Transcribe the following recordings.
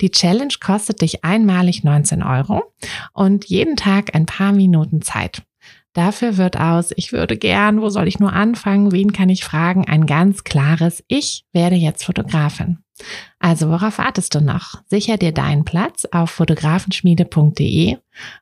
Die Challenge kostet dich einmalig 19 Euro und jeden Tag ein paar Minuten Zeit. Dafür wird aus, ich würde gern, wo soll ich nur anfangen, wen kann ich fragen, ein ganz klares, ich werde jetzt Fotografin. Also worauf wartest du noch? Sicher dir deinen Platz auf fotografenschmiede.de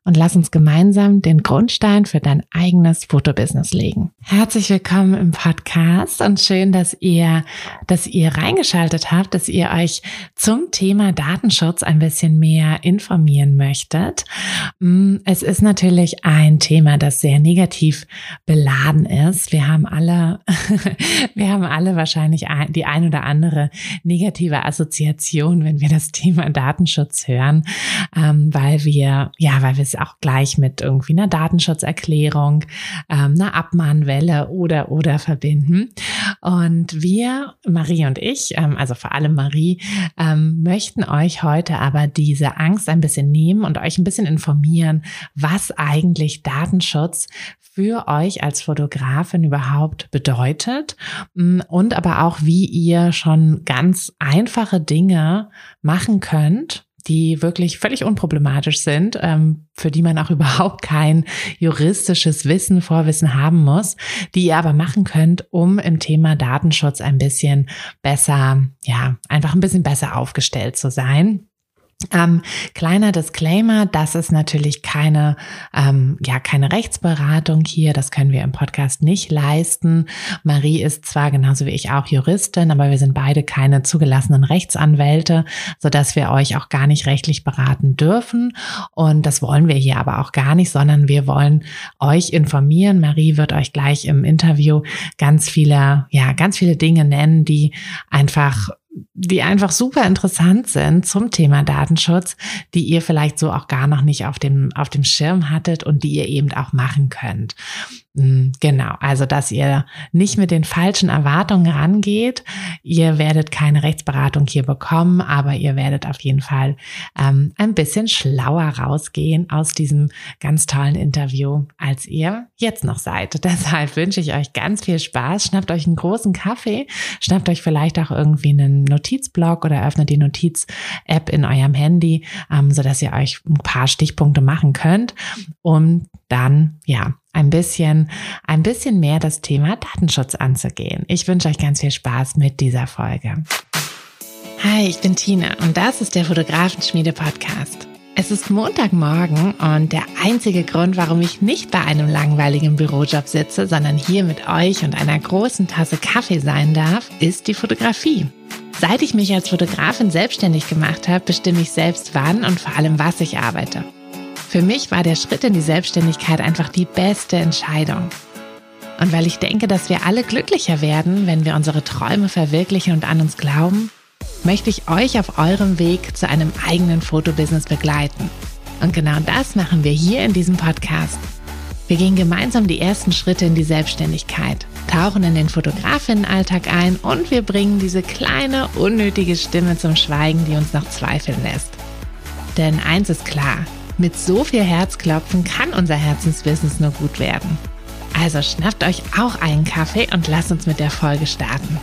und lass uns gemeinsam den Grundstein für dein eigenes Fotobusiness legen. Herzlich willkommen im Podcast und schön, dass ihr, dass ihr reingeschaltet habt, dass ihr euch zum Thema Datenschutz ein bisschen mehr informieren möchtet. Mm, es ist natürlich ein Thema, das sehr negativ beladen ist. Wir haben alle, wir haben alle wahrscheinlich die ein oder andere negative Assoziation, wenn wir das Thema Datenschutz hören, ähm, weil wir, ja, weil wir es auch gleich mit irgendwie einer Datenschutzerklärung, ähm, einer Abmahnwelle oder oder verbinden. Und wir, Marie und ich, ähm, also vor allem Marie, ähm, möchten euch heute aber diese Angst ein bisschen nehmen und euch ein bisschen informieren, was eigentlich Datenschutz für euch als Fotografin überhaupt bedeutet mm, und aber auch, wie ihr schon ganz einfache Dinge machen könnt, die wirklich völlig unproblematisch sind, ähm, für die man auch überhaupt kein juristisches Wissen, Vorwissen haben muss, die ihr aber machen könnt, um im Thema Datenschutz ein bisschen besser, ja, einfach ein bisschen besser aufgestellt zu sein. Ähm, kleiner Disclaimer, das ist natürlich keine, ähm, ja, keine Rechtsberatung hier. Das können wir im Podcast nicht leisten. Marie ist zwar genauso wie ich auch Juristin, aber wir sind beide keine zugelassenen Rechtsanwälte, so dass wir euch auch gar nicht rechtlich beraten dürfen. Und das wollen wir hier aber auch gar nicht, sondern wir wollen euch informieren. Marie wird euch gleich im Interview ganz viele, ja, ganz viele Dinge nennen, die einfach die einfach super interessant sind zum Thema Datenschutz, die ihr vielleicht so auch gar noch nicht auf dem, auf dem Schirm hattet und die ihr eben auch machen könnt. Mm, genau, also dass ihr nicht mit den falschen Erwartungen rangeht. Ihr werdet keine Rechtsberatung hier bekommen, aber ihr werdet auf jeden Fall ähm, ein bisschen schlauer rausgehen aus diesem ganz tollen Interview, als ihr jetzt noch seid. Deshalb wünsche ich euch ganz viel Spaß. Schnappt euch einen großen Kaffee, schnappt euch vielleicht auch irgendwie einen Notizblock oder öffnet die Notiz-App in eurem Handy, ähm, so dass ihr euch ein paar Stichpunkte machen könnt, um dann ja ein bisschen, ein bisschen mehr das Thema Datenschutz anzugehen. Ich wünsche euch ganz viel Spaß mit dieser Folge. Hi, ich bin Tina und das ist der Fotografenschmiede Podcast. Es ist Montagmorgen und der einzige Grund, warum ich nicht bei einem langweiligen Bürojob sitze, sondern hier mit euch und einer großen Tasse Kaffee sein darf, ist die Fotografie. Seit ich mich als Fotografin selbstständig gemacht habe, bestimme ich selbst wann und vor allem was ich arbeite. Für mich war der Schritt in die Selbstständigkeit einfach die beste Entscheidung. Und weil ich denke, dass wir alle glücklicher werden, wenn wir unsere Träume verwirklichen und an uns glauben, möchte ich euch auf eurem Weg zu einem eigenen Fotobusiness begleiten. Und genau das machen wir hier in diesem Podcast. Wir gehen gemeinsam die ersten Schritte in die Selbstständigkeit, tauchen in den Fotografinnenalltag ein und wir bringen diese kleine, unnötige Stimme zum Schweigen, die uns noch zweifeln lässt. Denn eins ist klar, mit so viel Herzklopfen kann unser Herzensbusiness nur gut werden. Also schnappt euch auch einen Kaffee und lasst uns mit der Folge starten.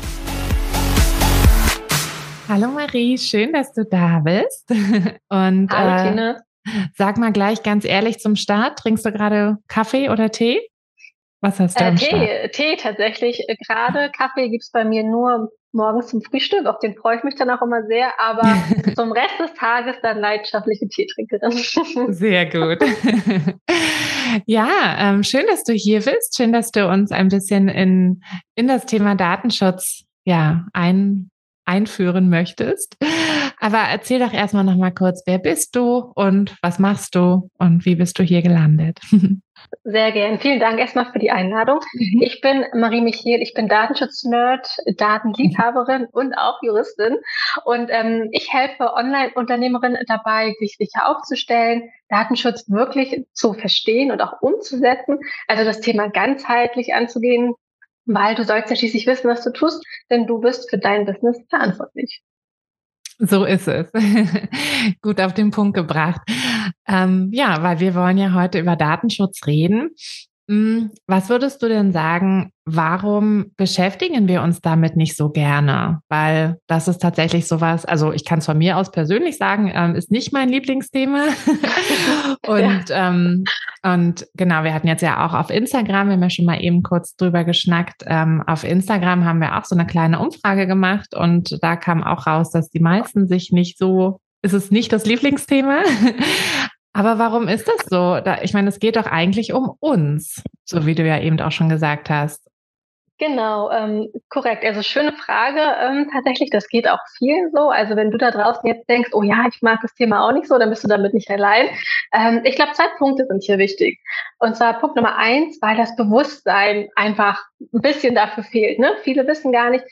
Hallo Marie, schön, dass du da bist. Und Hallo, äh, Tina. sag mal gleich ganz ehrlich zum Start, trinkst du gerade Kaffee oder Tee? Was hast du? Äh, Tee, Start? Tee tatsächlich. Äh, gerade Kaffee gibt's bei mir nur morgens zum Frühstück, auf den freue ich mich dann auch immer sehr, aber zum Rest des Tages dann leidenschaftliche Teetrinkerin. Sehr gut. ja, ähm, schön, dass du hier bist. Schön, dass du uns ein bisschen in, in das Thema Datenschutz ja, ein, einführen möchtest. Aber erzähl doch erstmal noch mal kurz, wer bist du und was machst du und wie bist du hier gelandet? Sehr gern. Vielen Dank erstmal für die Einladung. Mhm. Ich bin Marie Michiel, ich bin Datenschutznerd, Datenliebhaberin und auch Juristin. Und ähm, ich helfe Online-Unternehmerinnen dabei, sich sicher aufzustellen, Datenschutz wirklich zu verstehen und auch umzusetzen. Also das Thema ganzheitlich anzugehen, weil du sollst ja schließlich wissen, was du tust, denn du bist für dein Business verantwortlich. So ist es. Gut auf den Punkt gebracht. Ähm, ja, weil wir wollen ja heute über Datenschutz reden. Hm, was würdest du denn sagen, warum beschäftigen wir uns damit nicht so gerne? Weil das ist tatsächlich sowas, also ich kann es von mir aus persönlich sagen, ähm, ist nicht mein Lieblingsthema. und, ja. ähm, und genau, wir hatten jetzt ja auch auf Instagram, wir haben ja schon mal eben kurz drüber geschnackt, ähm, auf Instagram haben wir auch so eine kleine Umfrage gemacht und da kam auch raus, dass die meisten sich nicht so ist es nicht das Lieblingsthema. Aber warum ist das so? Da, ich meine, es geht doch eigentlich um uns, so wie du ja eben auch schon gesagt hast. Genau, ähm, korrekt. Also schöne Frage. Ähm, tatsächlich, das geht auch vielen so. Also wenn du da draußen jetzt denkst, oh ja, ich mag das Thema auch nicht so, dann bist du damit nicht allein. Ähm, ich glaube, zwei Punkte sind hier wichtig. Und zwar Punkt Nummer eins, weil das Bewusstsein einfach ein bisschen dafür fehlt. Ne? Viele wissen gar nicht,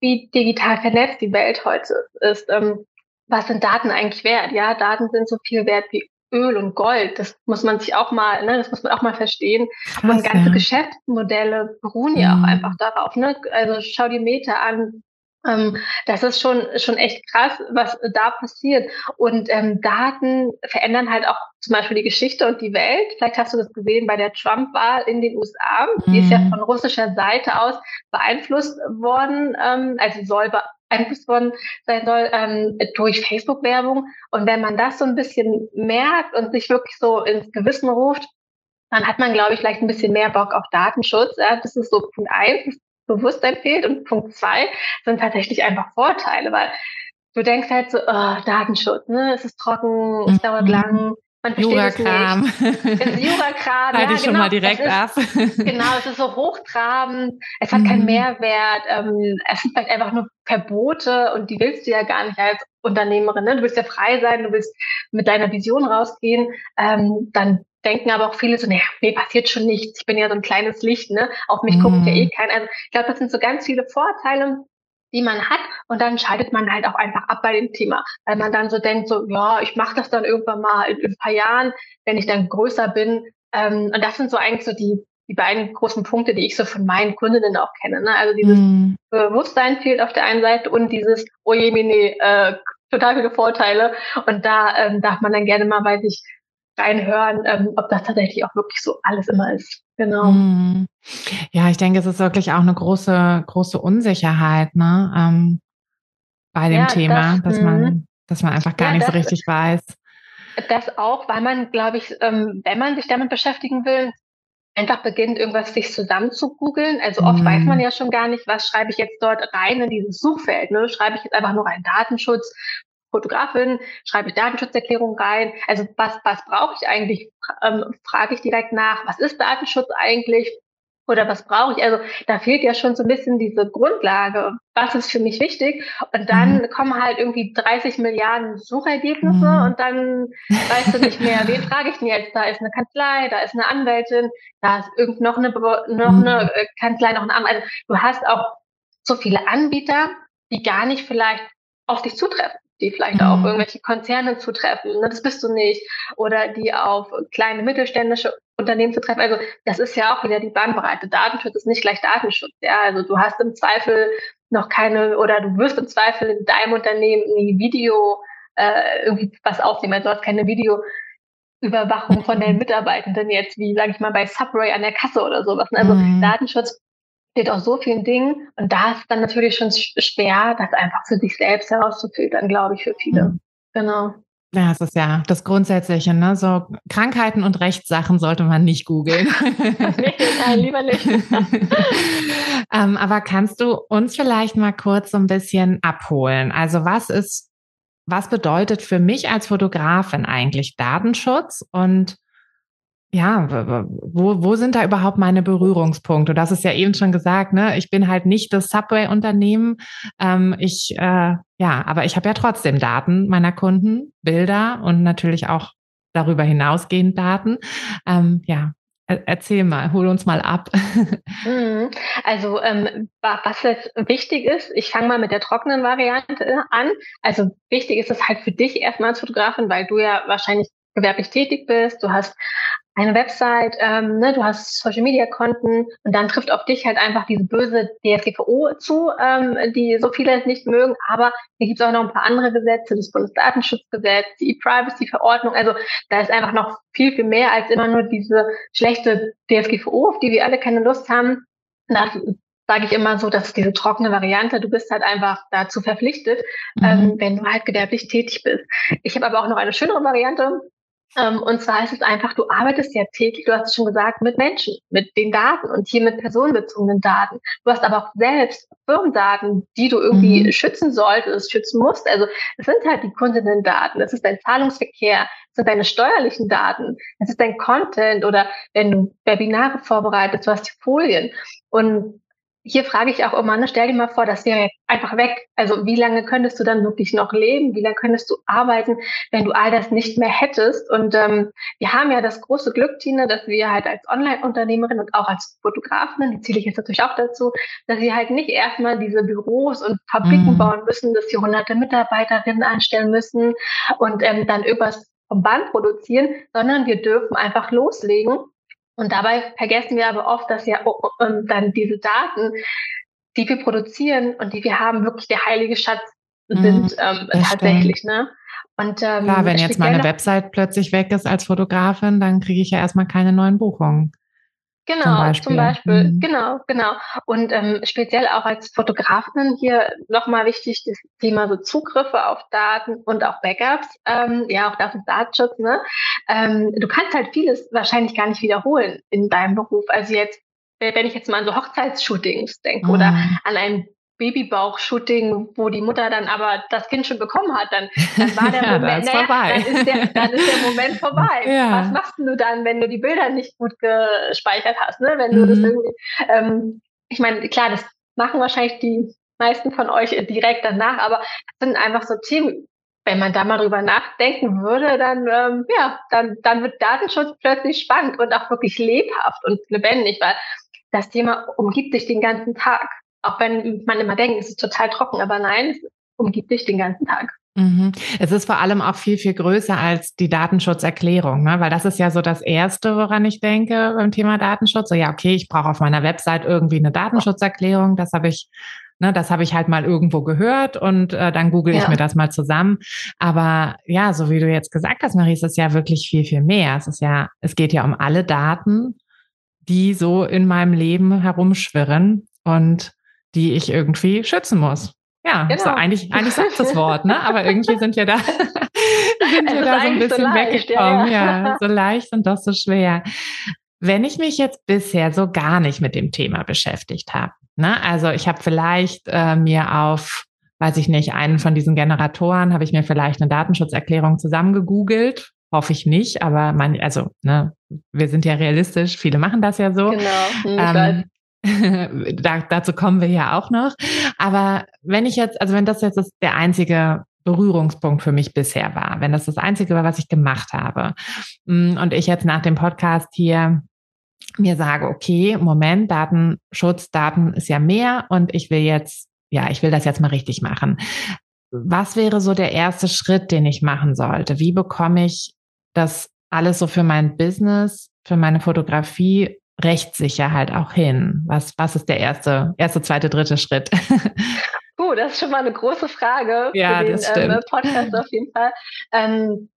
wie digital vernetzt die Welt heute ist. Ähm, was sind Daten eigentlich wert? Ja, Daten sind so viel wert wie Öl und Gold. Das muss man sich auch mal, ne, das muss man auch mal verstehen. Krass, und ganze ja. Geschäftsmodelle beruhen ja auch mhm. einfach darauf. Ne? Also schau dir Meta an. Ähm, das ist schon, schon echt krass, was da passiert. Und ähm, Daten verändern halt auch zum Beispiel die Geschichte und die Welt. Vielleicht hast du das gesehen bei der Trump-Wahl in den USA. Die ist ja mhm. von russischer Seite aus beeinflusst worden, ähm, also soll beeinflusst worden sein soll ähm, durch Facebook-Werbung. Und wenn man das so ein bisschen merkt und sich wirklich so ins Gewissen ruft, dann hat man, glaube ich, vielleicht ein bisschen mehr Bock auf Datenschutz. Ja, das ist so Punkt eins, Bewusstsein fehlt. Und Punkt zwei sind tatsächlich einfach Vorteile, weil du denkst halt so, oh, Datenschutz, ne? Es ist trocken, es dauert mhm. lang, man Jura-Kram. Jura-Kram. ja, ich schon genau, mal direkt ist, ab. genau, es ist so hochtrabend, es hat mhm. keinen Mehrwert, ähm, es sind vielleicht einfach nur Verbote und die willst du ja gar nicht als Unternehmerin. Ne? Du willst ja frei sein, du willst mit deiner Vision rausgehen. Ähm, dann denken aber auch viele so, naja, mir passiert schon nichts, ich bin ja so ein kleines Licht, ne? Auf mich mhm. guckt ja eh keiner. Also ich glaube, das sind so ganz viele Vorteile, die man hat und dann schaltet man halt auch einfach ab bei dem Thema, weil man dann so denkt, so ja, ich mache das dann irgendwann mal in, in, ein paar Jahren, wenn ich dann größer bin. Ähm, und das sind so eigentlich so die, die beiden großen Punkte, die ich so von meinen Kundinnen auch kenne. Ne? Also dieses mm. Bewusstsein fehlt auf der einen Seite und dieses, oh je, nee, äh, total viele Vorteile. Und da ähm, darf man dann gerne mal bei sich reinhören, ähm, ob das tatsächlich auch wirklich so alles immer ist. Genau. Mm. Ja, ich denke, es ist wirklich auch eine große, große Unsicherheit, ne, ähm, bei dem ja, Thema, das, dass man, mhm. dass man einfach gar ja, nicht so richtig weiß. Das auch, weil man, glaube ich, ähm, wenn man sich damit beschäftigen will, einfach beginnt, irgendwas sich zusammen zu googeln. Also oft mm. weiß man ja schon gar nicht, was schreibe ich jetzt dort rein in dieses Suchfeld. Ne? Schreibe ich jetzt einfach nur einen Datenschutz Fotografin, schreibe ich Datenschutzerklärung rein. Also was, was brauche ich eigentlich? Ähm, frage ich direkt nach, was ist Datenschutz eigentlich? Oder was brauche ich? Also da fehlt ja schon so ein bisschen diese Grundlage. Was ist für mich wichtig? Und dann mhm. kommen halt irgendwie 30 Milliarden Suchergebnisse mhm. und dann weißt du nicht mehr, wen frage ich denn jetzt? Da ist eine Kanzlei, da ist eine Anwältin, da ist irgend noch eine, noch mhm. eine äh, Kanzlei, noch ein Amt. Also du hast auch so viele Anbieter, die gar nicht vielleicht auf dich zutreffen die vielleicht mhm. auf irgendwelche Konzerne zutreffen. Ne? Das bist du nicht. Oder die auf kleine mittelständische Unternehmen zu treffen. Also das ist ja auch wieder die Bandbreite. Datenschutz ist nicht gleich Datenschutz. Ja, also du hast im Zweifel noch keine oder du wirst im Zweifel in deinem Unternehmen nie Video äh, irgendwie was aufnehmen. Also du hast keine Videoüberwachung von deinen Mitarbeitenden jetzt, wie, sage ich mal, bei Subway an der Kasse oder sowas. Also mhm. Datenschutz steht aus so vielen Dingen und da ist dann natürlich schon schwer, das einfach für sich selbst herauszufiltern, glaube ich, für viele. Mhm. Genau. Ja, es ist ja das Grundsätzliche, ne? So Krankheiten und Rechtssachen sollte man nicht googeln. nee, nein, lieber nicht. ähm, aber kannst du uns vielleicht mal kurz so ein bisschen abholen? Also was ist, was bedeutet für mich als Fotografin eigentlich Datenschutz und ja, wo, wo sind da überhaupt meine Berührungspunkte? Das ist ja eben schon gesagt, ne? Ich bin halt nicht das Subway-Unternehmen. Ähm, ich, äh, ja, aber ich habe ja trotzdem Daten meiner Kunden, Bilder und natürlich auch darüber hinausgehend Daten. Ähm, ja, erzähl mal, hol uns mal ab. Mhm. Also ähm, was jetzt wichtig ist, ich fange mal mit der trockenen Variante an. Also wichtig ist es halt für dich erstmal als Fotografin, weil du ja wahrscheinlich gewerblich tätig bist, du hast eine Website, ähm, ne, du hast Social Media Konten und dann trifft auf dich halt einfach diese böse DSGVO zu, ähm, die so viele nicht mögen. Aber hier gibt es auch noch ein paar andere Gesetze, das Bundesdatenschutzgesetz, die E-Privacy-Verordnung. Also da ist einfach noch viel, viel mehr als immer nur diese schlechte DSGVO, auf die wir alle keine Lust haben. Das sage ich immer so, dass diese trockene Variante, du bist halt einfach dazu verpflichtet, mhm. ähm, wenn du halt gewerblich tätig bist. Ich habe aber auch noch eine schönere Variante, ähm, und zwar ist es einfach, du arbeitest ja täglich, du hast es schon gesagt, mit Menschen, mit den Daten und hier mit personenbezogenen Daten. Du hast aber auch selbst Firmendaten, die du irgendwie mhm. schützen solltest, schützen musst. Also es sind halt die Kundinnen-Daten, es ist dein Zahlungsverkehr, es sind deine steuerlichen Daten, es ist dein Content oder wenn du Webinare vorbereitest, du hast die Folien. Und hier frage ich auch immer, ne, stell dir mal vor, das wäre einfach weg. Also wie lange könntest du dann wirklich noch leben? Wie lange könntest du arbeiten, wenn du all das nicht mehr hättest? Und ähm, wir haben ja das große Glück, Tina, dass wir halt als Online-Unternehmerin und auch als Fotografin, die zähle ich jetzt natürlich auch dazu, dass wir halt nicht erstmal diese Büros und Fabriken mhm. bauen müssen, dass wir hunderte Mitarbeiterinnen anstellen müssen und ähm, dann irgendwas vom Band produzieren, sondern wir dürfen einfach loslegen und dabei vergessen wir aber oft, dass ja oh, oh, ähm, dann diese Daten, die wir produzieren und die wir haben, wirklich der heilige Schatz mhm, sind ähm, tatsächlich. Ne? Und, ähm, Klar, wenn jetzt meine Website plötzlich weg ist als Fotografin, dann kriege ich ja erstmal keine neuen Buchungen. Genau, zum Beispiel. Zum Beispiel. Mhm. Genau, genau. Und ähm, speziell auch als Fotografin hier nochmal wichtig, das Thema so Zugriffe auf Daten und auch Backups. Ähm, ja, auch das ist Datenschutz. Ne? Ähm, du kannst halt vieles wahrscheinlich gar nicht wiederholen in deinem Beruf. Also jetzt wenn ich jetzt mal an so Hochzeitsshootings denke mhm. oder an ein Babybauch-Shooting, wo die Mutter dann aber das Kind schon bekommen hat, dann, dann war der ja, Moment, naja, dann, ist der, dann ist der Moment vorbei. Ja. Was machst du dann, wenn du die Bilder nicht gut gespeichert hast? Ne? Wenn du mhm. das irgendwie, ähm, ich meine, klar, das machen wahrscheinlich die meisten von euch direkt danach, aber das sind einfach so Themen, wenn man da mal drüber nachdenken würde, dann ähm, ja, dann, dann wird Datenschutz plötzlich spannend und auch wirklich lebhaft und lebendig, weil das Thema umgibt dich den ganzen Tag. Auch wenn man immer denkt, es ist total trocken, aber nein, es umgibt dich den ganzen Tag. Mhm. Es ist vor allem auch viel, viel größer als die Datenschutzerklärung, ne? weil das ist ja so das Erste, woran ich denke beim Thema Datenschutz. So, ja, okay, ich brauche auf meiner Website irgendwie eine Datenschutzerklärung. Das habe ich, ne, das habe ich halt mal irgendwo gehört und äh, dann google ich ja. mir das mal zusammen. Aber ja, so wie du jetzt gesagt hast, Marie, es ist ja wirklich viel, viel mehr. Es ist ja, es geht ja um alle Daten, die so in meinem Leben herumschwirren. Und die ich irgendwie schützen muss. Ja, genau. so eigentlich, eigentlich sagt das Wort, ne? Aber irgendwie sind wir da, sind wir da so ein bisschen so leicht, weggekommen. Ja, ja, so leicht und doch so schwer. Wenn ich mich jetzt bisher so gar nicht mit dem Thema beschäftigt habe, ne? Also ich habe vielleicht äh, mir auf, weiß ich nicht, einen von diesen Generatoren habe ich mir vielleicht eine Datenschutzerklärung zusammengegoogelt. Hoffe ich nicht, aber man, also, ne, wir sind ja realistisch, viele machen das ja so. Genau. Ähm, da, dazu kommen wir ja auch noch. Aber wenn ich jetzt, also wenn das jetzt der einzige Berührungspunkt für mich bisher war, wenn das das einzige war, was ich gemacht habe mm, und ich jetzt nach dem Podcast hier mir sage, okay, Moment, Datenschutz, Daten ist ja mehr und ich will jetzt, ja, ich will das jetzt mal richtig machen. Was wäre so der erste Schritt, den ich machen sollte? Wie bekomme ich das alles so für mein Business, für meine Fotografie rechtssicher halt auch hin? Was, was ist der erste, erste, zweite, dritte Schritt? Uh, das ist schon mal eine große Frage ja, für den das ähm, Podcast auf jeden Fall. Ähm,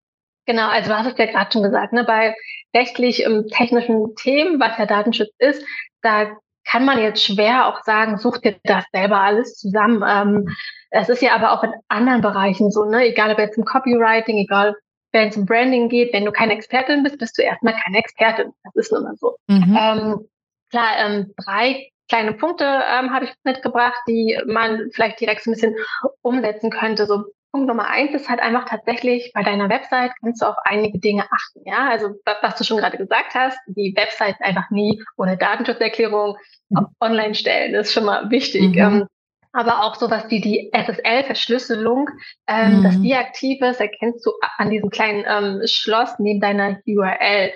genau, also du hast es ja gerade schon gesagt, ne, bei rechtlich ähm, technischen Themen, was ja Datenschutz ist, da kann man jetzt schwer auch sagen, such dir das selber alles zusammen. Ähm, es ist ja aber auch in anderen Bereichen so, ne? egal ob jetzt im Copywriting, egal wenn es um Branding geht, wenn du keine Expertin bist, bist du erstmal keine Expertin. Das ist nun mal so. Mhm. Ähm, klar, ähm, drei kleine Punkte ähm, habe ich mitgebracht, die man vielleicht direkt so ein bisschen umsetzen könnte. So Punkt Nummer eins ist halt einfach tatsächlich bei deiner Website kannst du auf einige Dinge achten. Ja, also was du schon gerade gesagt hast, die Website einfach nie ohne Datenschutzerklärung mhm. online stellen. Das ist schon mal wichtig. Mhm. Ähm, aber auch sowas wie die SSL-Verschlüsselung, ähm, mhm. das die aktiv ist, erkennst du an diesem kleinen ähm, Schloss neben deiner URL.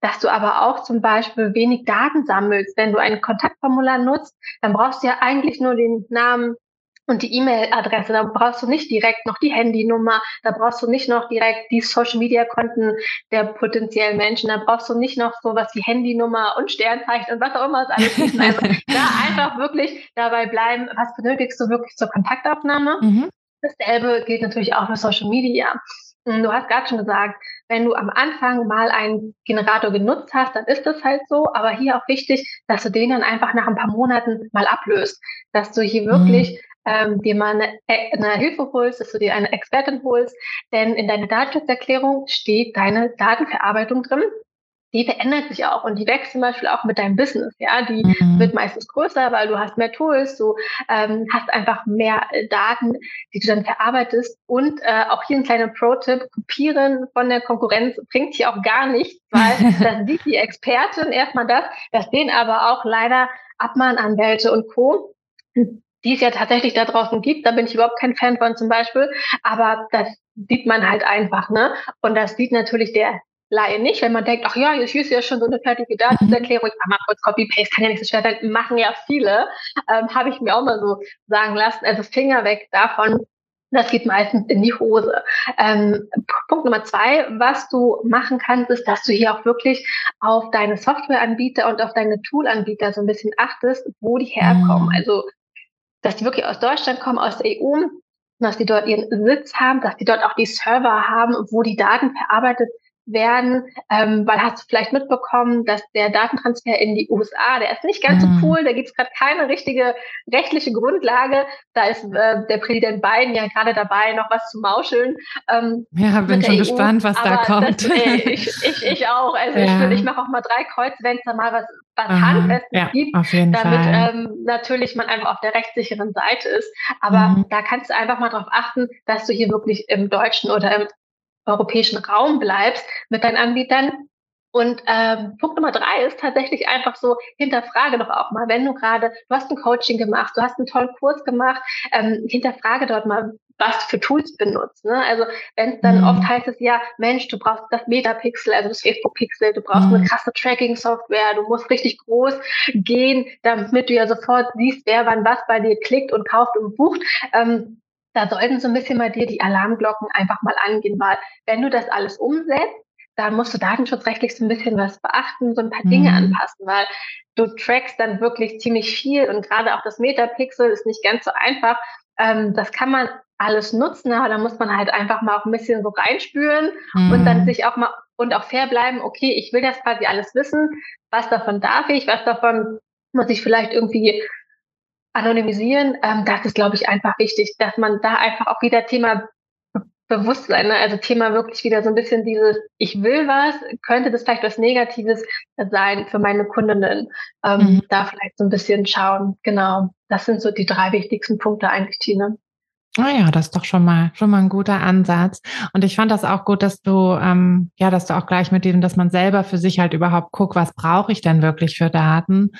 Dass du aber auch zum Beispiel wenig Daten sammelst. Wenn du ein Kontaktformular nutzt, dann brauchst du ja eigentlich nur den Namen, und die E-Mail-Adresse, da brauchst du nicht direkt noch die Handynummer, da brauchst du nicht noch direkt die Social-Media-Konten der potenziellen Menschen, da brauchst du nicht noch sowas wie Handynummer und Sternzeichen und was auch immer es alles ist. Also da einfach wirklich dabei bleiben, was benötigst du wirklich zur Kontaktaufnahme. Mhm. Dasselbe gilt natürlich auch für Social Media. Hm, du hast gerade schon gesagt, wenn du am Anfang mal einen Generator genutzt hast, dann ist das halt so. Aber hier auch wichtig, dass du den dann einfach nach ein paar Monaten mal ablöst. Dass du hier wirklich mhm ähm, dir mal eine, eine Hilfe holst, dass du dir eine Expertin holst, denn in deiner Datenschutzerklärung steht deine Datenverarbeitung drin. Die verändert sich auch und die wächst zum Beispiel auch mit deinem Business. Ja, die mhm. wird meistens größer, weil du hast mehr Tools, du ähm, hast einfach mehr äh, Daten, die du dann verarbeitest. Und äh, auch hier ein kleiner Pro-Tipp: Kopieren von der Konkurrenz bringt hier auch gar nichts, weil das sieht die Expertin erstmal das, das sehen aber auch leider Abmahnanwälte und Co die es ja tatsächlich da draußen gibt. Da bin ich überhaupt kein Fan von zum Beispiel. Aber das sieht man halt einfach, ne? Und das sieht natürlich der Laie nicht, wenn man denkt, ach ja, hier ist ja schon so eine fertige Datenserklärung, ich mach mal kurz Copy-Paste, kann ja nicht so schwer sein, machen ja viele, ähm, habe ich mir auch mal so sagen lassen. Also Finger weg davon, das geht meistens in die Hose. Ähm, Punkt Nummer zwei, was du machen kannst, ist, dass du hier auch wirklich auf deine Softwareanbieter und auf deine Toolanbieter so ein bisschen achtest, wo die herkommen. Mhm. Also dass die wirklich aus Deutschland kommen, aus der EU, dass die dort ihren Sitz haben, dass die dort auch die Server haben, wo die Daten verarbeitet werden, ähm, weil hast du vielleicht mitbekommen, dass der Datentransfer in die USA, der ist nicht ganz mhm. so cool, da gibt es gerade keine richtige rechtliche Grundlage. Da ist äh, der Präsident Biden ja gerade dabei, noch was zu mauscheln. Ähm, ja, bin schon EU. gespannt, was da kommt. Das, ey, ich, ich, ich auch. Also ja. ich, ich mache auch mal drei Kreuz, wenn es da mal was, was Handfestes ja, gibt, damit ähm, natürlich man einfach auf der rechtssicheren Seite ist. Aber mhm. da kannst du einfach mal darauf achten, dass du hier wirklich im deutschen oder im europäischen Raum bleibst mit deinen Anbietern. Und ähm, Punkt Nummer drei ist tatsächlich einfach so, hinterfrage doch auch mal, wenn du gerade, du hast ein Coaching gemacht, du hast einen tollen Kurs gemacht, ähm, hinterfrage dort mal, was du für Tools benutzt. Ne? Also wenn es dann mhm. oft heißt es ja, Mensch, du brauchst das Metapixel, also das Facebook-Pixel, du brauchst mhm. eine krasse Tracking-Software, du musst richtig groß gehen, damit du ja sofort siehst, wer wann was bei dir klickt und kauft und bucht. Ähm, da sollten so ein bisschen bei dir die Alarmglocken einfach mal angehen, weil wenn du das alles umsetzt, dann musst du datenschutzrechtlich so ein bisschen was beachten, so ein paar Dinge mhm. anpassen, weil du trackst dann wirklich ziemlich viel und gerade auch das Metapixel ist nicht ganz so einfach. Ähm, das kann man alles nutzen, aber da muss man halt einfach mal auch ein bisschen so reinspüren mhm. und dann mhm. sich auch mal und auch fair bleiben, okay, ich will das quasi alles wissen, was davon darf ich, was davon muss ich vielleicht irgendwie anonymisieren, ähm, das ist, glaube ich, einfach wichtig, dass man da einfach auch wieder Thema Bewusstsein, ne? also Thema wirklich wieder so ein bisschen dieses, ich will was, könnte das vielleicht was Negatives sein für meine Kundinnen, ähm, mhm. da vielleicht so ein bisschen schauen. Genau, das sind so die drei wichtigsten Punkte eigentlich, Tina. Ah ja, das ist doch schon mal schon mal ein guter Ansatz. Und ich fand das auch gut, dass du ähm, ja, dass du auch gleich mit dem, dass man selber für sich halt überhaupt guckt, was brauche ich denn wirklich für Daten.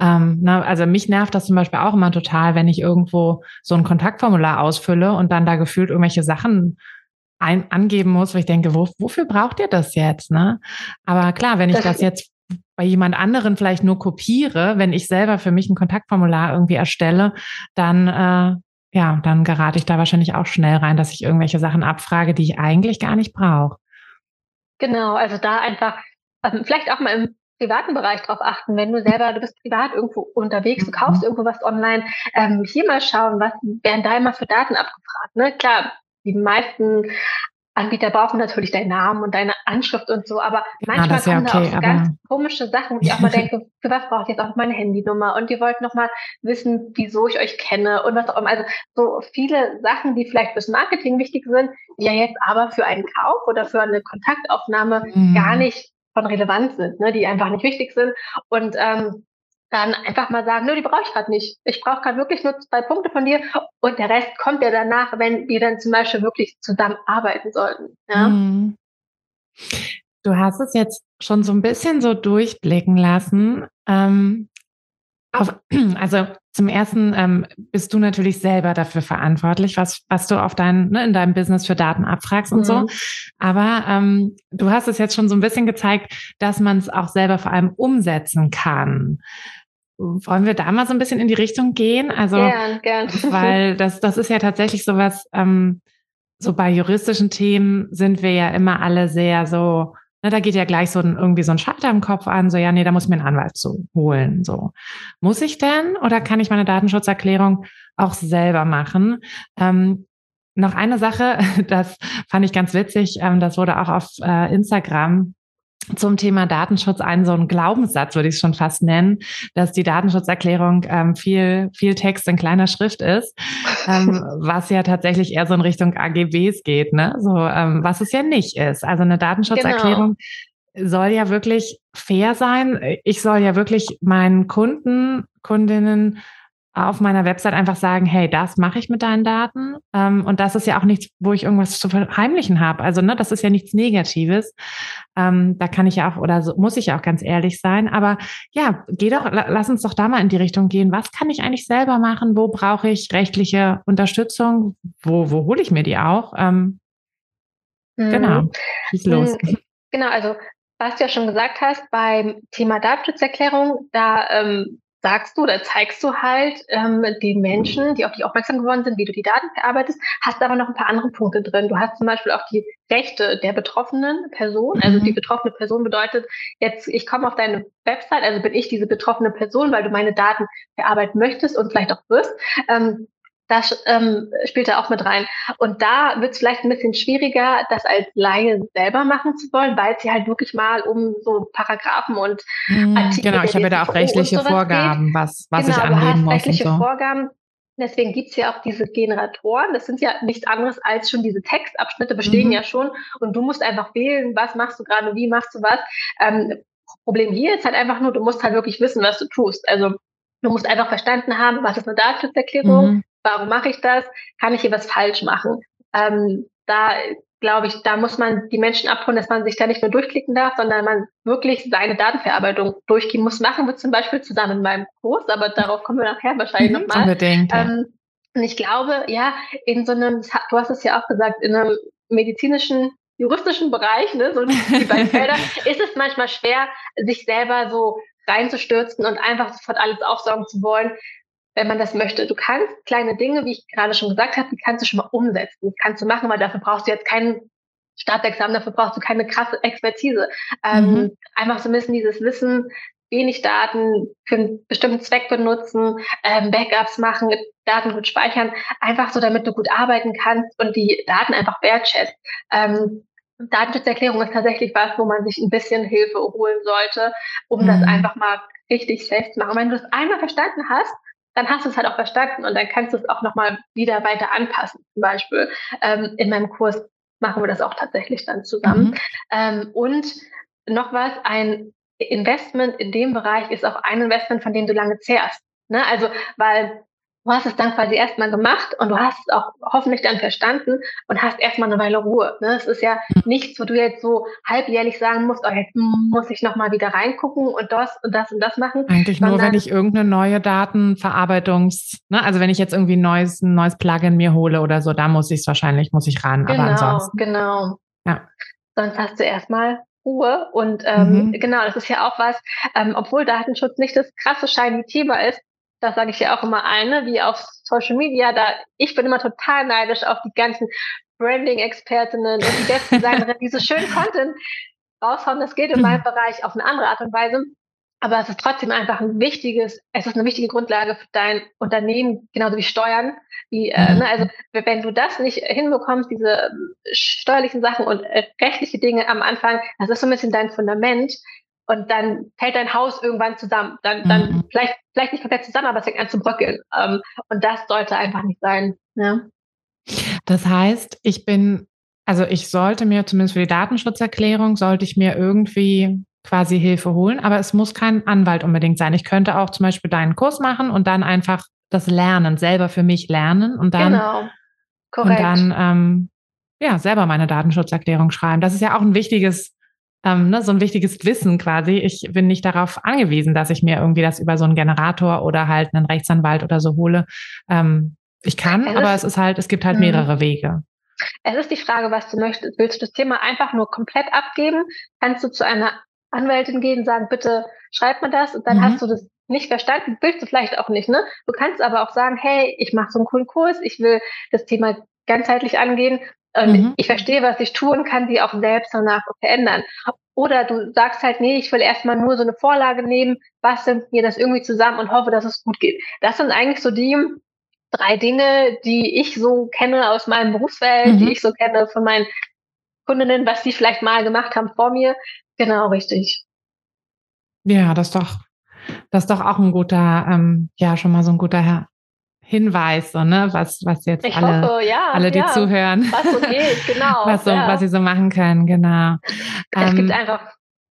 Ähm, ne, also mich nervt das zum Beispiel auch immer total, wenn ich irgendwo so ein Kontaktformular ausfülle und dann da gefühlt irgendwelche Sachen ein, angeben muss, wo ich denke, wo, wofür braucht ihr das jetzt? Ne? Aber klar, wenn ich das, das jetzt bei jemand anderen vielleicht nur kopiere, wenn ich selber für mich ein Kontaktformular irgendwie erstelle, dann äh, ja, dann gerate ich da wahrscheinlich auch schnell rein, dass ich irgendwelche Sachen abfrage, die ich eigentlich gar nicht brauche. Genau, also da einfach ähm, vielleicht auch mal im privaten Bereich drauf achten, wenn du selber, du bist privat irgendwo unterwegs, du kaufst mhm. irgendwo was online, ähm, hier mal schauen, was werden da immer für Daten abgefragt. Ne? Klar, die meisten Anbieter brauchen natürlich deinen Namen und deine Anschrift und so, aber manchmal ja, kommen okay, da auch so ganz komische Sachen, ich auch mal denke, für was brauche ich jetzt auch meine Handynummer? Und ihr wollt nochmal wissen, wieso ich euch kenne und was auch immer. Also so viele Sachen, die vielleicht fürs Marketing wichtig sind, die ja jetzt aber für einen Kauf oder für eine Kontaktaufnahme mhm. gar nicht von Relevanz sind, ne, die einfach nicht wichtig sind. Und ähm, dann einfach mal sagen, nö, die brauche ich gerade nicht. Ich brauche gerade wirklich nur zwei Punkte von dir und der Rest kommt ja danach, wenn wir dann zum Beispiel wirklich zusammenarbeiten sollten. Ja? Mhm. Du hast es jetzt schon so ein bisschen so durchblicken lassen. Ähm, auf, also zum ersten ähm, bist du natürlich selber dafür verantwortlich, was, was du auf dein, ne, in deinem Business für Daten abfragst und mhm. so. Aber ähm, du hast es jetzt schon so ein bisschen gezeigt, dass man es auch selber vor allem umsetzen kann. Wollen wir da mal so ein bisschen in die Richtung gehen? Also, gern, gern. weil das, das ist ja tatsächlich sowas, ähm, so bei juristischen Themen sind wir ja immer alle sehr so, Ne, da geht ja gleich so ein, irgendwie so ein Schalter im Kopf an, so ja, nee, da muss ich mir einen Anwalt zu holen. So. Muss ich denn oder kann ich meine Datenschutzerklärung auch selber machen? Ähm, noch eine Sache, das fand ich ganz witzig, ähm, das wurde auch auf äh, Instagram zum Thema Datenschutz ein so ein Glaubenssatz, würde ich es schon fast nennen, dass die Datenschutzerklärung ähm, viel, viel Text in kleiner Schrift ist, ähm, was ja tatsächlich eher so in Richtung AGBs geht, ne? So, ähm, was es ja nicht ist. Also eine Datenschutzerklärung genau. soll ja wirklich fair sein. Ich soll ja wirklich meinen Kunden, Kundinnen auf meiner Website einfach sagen, hey, das mache ich mit deinen Daten. Ähm, und das ist ja auch nichts, wo ich irgendwas zu verheimlichen habe. Also, ne, das ist ja nichts Negatives. Ähm, da kann ich ja auch, oder so, muss ich ja auch ganz ehrlich sein. Aber ja, geh doch, lass uns doch da mal in die Richtung gehen. Was kann ich eigentlich selber machen? Wo brauche ich rechtliche Unterstützung? Wo, wo hole ich mir die auch? Ähm, mhm. Genau. Schieß los. Mhm. Genau, also was du ja schon gesagt hast, beim Thema Datenschutzerklärung, da ähm, sagst du oder zeigst du halt ähm, den Menschen, die auf dich aufmerksam geworden sind, wie du die Daten verarbeitest, hast aber noch ein paar andere Punkte drin. Du hast zum Beispiel auch die Rechte der betroffenen Person. Also die mhm. betroffene Person bedeutet, jetzt ich komme auf deine Website, also bin ich diese betroffene Person, weil du meine Daten verarbeiten möchtest und vielleicht auch wirst. Ähm, das ähm, spielt da auch mit rein. Und da wird es vielleicht ein bisschen schwieriger, das als Laie selber machen zu wollen, weil es hier halt wirklich mal um so Paragraphen und mhm, Artikel Genau, ich habe ja da auch rechtliche Vorgaben, geht. was, was genau, ich angeben muss. Rechtliche so. Vorgaben. Deswegen gibt's ja auch diese Generatoren. Das sind ja nichts anderes als schon diese Textabschnitte bestehen mhm. ja schon. Und du musst einfach wählen, was machst du gerade, wie machst du was. Ähm, Problem hier ist halt einfach nur, du musst halt wirklich wissen, was du tust. Also du musst einfach verstanden haben, was ist eine Datenschutzerklärung, mhm warum mache ich das? Kann ich hier was falsch machen? Ähm, da glaube ich, da muss man die Menschen abholen, dass man sich da nicht nur durchklicken darf, sondern man wirklich seine Datenverarbeitung durchgehen muss. Machen wir zum Beispiel zusammen in meinem Kurs, aber darauf kommen wir nachher wahrscheinlich mhm, nochmal. Unbedingt. Ähm, und ich glaube, ja, in so einem, du hast es ja auch gesagt, in einem medizinischen juristischen Bereich, ne, so wie bei Feldern, ist es manchmal schwer, sich selber so reinzustürzen und einfach sofort alles aufsaugen zu wollen wenn man das möchte. Du kannst kleine Dinge, wie ich gerade schon gesagt habe, die kannst du schon mal umsetzen. Das kannst du machen, weil dafür brauchst du jetzt keinen Staatsexamen, dafür brauchst du keine krasse Expertise. Ähm, mhm. Einfach so ein bisschen dieses Wissen, wenig Daten für einen bestimmten Zweck benutzen, ähm, Backups machen, Daten gut speichern, einfach so, damit du gut arbeiten kannst und die Daten einfach wertschätzt. Ähm, Datenschutzerklärung ist tatsächlich was, wo man sich ein bisschen Hilfe holen sollte, um mhm. das einfach mal richtig selbst zu machen. Wenn du es einmal verstanden hast, dann hast du es halt auch verstanden und dann kannst du es auch nochmal wieder weiter anpassen. Zum Beispiel ähm, in meinem Kurs machen wir das auch tatsächlich dann zusammen. Mhm. Ähm, und noch was, ein Investment in dem Bereich ist auch ein Investment, von dem du lange zehrst. Ne? Also, weil du hast es dann quasi erstmal gemacht und du hast es auch hoffentlich dann verstanden und hast erstmal eine Weile Ruhe. Ne? Es ist ja mhm. nichts, wo du jetzt so halbjährlich sagen musst, oh, jetzt muss ich nochmal wieder reingucken und das und das und das machen. Eigentlich nur, wenn ich irgendeine neue Datenverarbeitungs, ne? also wenn ich jetzt irgendwie ein neues, ein neues Plugin mir hole oder so, da muss ich es wahrscheinlich, muss ich ran. Genau, aber ansonsten. Genau. Ja. Sonst hast du erstmal Ruhe. Und ähm, mhm. genau, das ist ja auch was, ähm, obwohl Datenschutz nicht das krasse shiny Thema ist, das sage ich ja auch immer eine, wie auf Social Media, da ich bin immer total neidisch auf die ganzen Branding-Expertinnen und die Webdesignerinnen, die so schön Content raushauen. Das geht in meinem Bereich auf eine andere Art und Weise. Aber es ist trotzdem einfach ein wichtiges, es ist eine wichtige Grundlage für dein Unternehmen, genauso wie Steuern. Wie, äh, mhm. ne, also wenn du das nicht hinbekommst, diese ähm, steuerlichen Sachen und äh, rechtliche Dinge am Anfang, das ist so ein bisschen dein Fundament, und dann fällt dein Haus irgendwann zusammen. Dann, dann mhm. vielleicht, vielleicht nicht komplett zusammen, aber es fängt an zu bröckeln. Ähm, und das sollte einfach nicht sein. Ja. Das heißt, ich bin, also ich sollte mir zumindest für die Datenschutzerklärung, sollte ich mir irgendwie quasi Hilfe holen, aber es muss kein Anwalt unbedingt sein. Ich könnte auch zum Beispiel deinen Kurs machen und dann einfach das Lernen, selber für mich lernen und dann, genau. und dann ähm, ja, selber meine Datenschutzerklärung schreiben. Das ist ja auch ein wichtiges, ähm, ne, so ein wichtiges Wissen quasi. Ich bin nicht darauf angewiesen, dass ich mir irgendwie das über so einen Generator oder halt einen Rechtsanwalt oder so hole. Ähm, ich kann, es aber ist, es ist halt, es gibt halt mhm. mehrere Wege. Es ist die Frage, was du möchtest. Willst du das Thema einfach nur komplett abgeben? Kannst du zu einer Anwältin gehen und sagen, bitte schreib mir das und dann mhm. hast du das nicht verstanden, willst du vielleicht auch nicht, ne? Du kannst aber auch sagen, hey, ich mache so einen coolen Kurs, ich will das Thema ganzheitlich angehen und mhm. ich verstehe, was ich tue und kann sie auch selbst danach verändern. Oder du sagst halt, nee, ich will erstmal nur so eine Vorlage nehmen, basteln mir das irgendwie zusammen und hoffe, dass es gut geht. Das sind eigentlich so die drei Dinge, die ich so kenne aus meinem Berufsfeld, mhm. die ich so kenne von meinen Kundinnen, was sie vielleicht mal gemacht haben vor mir. Genau, richtig. Ja, das ist doch, das ist doch auch ein guter, ähm, ja, schon mal so ein guter Hinweis, so, ne, was, was jetzt ich alle, hoffe, ja, alle, die ja, zuhören, was so geht, genau, was, so, ja. was sie so machen können, genau. Es ähm, gibt einfach